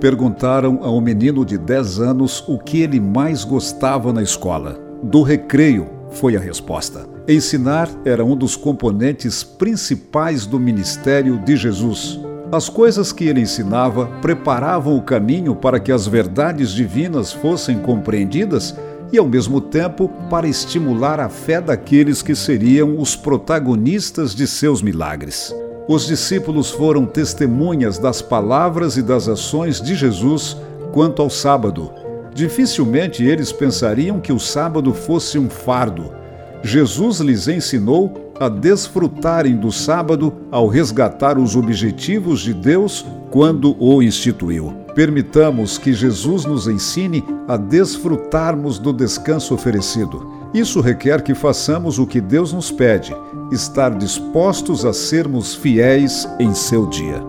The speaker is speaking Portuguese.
Perguntaram ao menino de 10 anos o que ele mais gostava na escola. Do recreio, foi a resposta. Ensinar era um dos componentes principais do ministério de Jesus. As coisas que ele ensinava preparavam o caminho para que as verdades divinas fossem compreendidas e, ao mesmo tempo, para estimular a fé daqueles que seriam os protagonistas de seus milagres. Os discípulos foram testemunhas das palavras e das ações de Jesus quanto ao sábado. Dificilmente eles pensariam que o sábado fosse um fardo. Jesus lhes ensinou a desfrutarem do sábado ao resgatar os objetivos de Deus quando o instituiu. Permitamos que Jesus nos ensine a desfrutarmos do descanso oferecido. Isso requer que façamos o que Deus nos pede, estar dispostos a sermos fiéis em seu dia.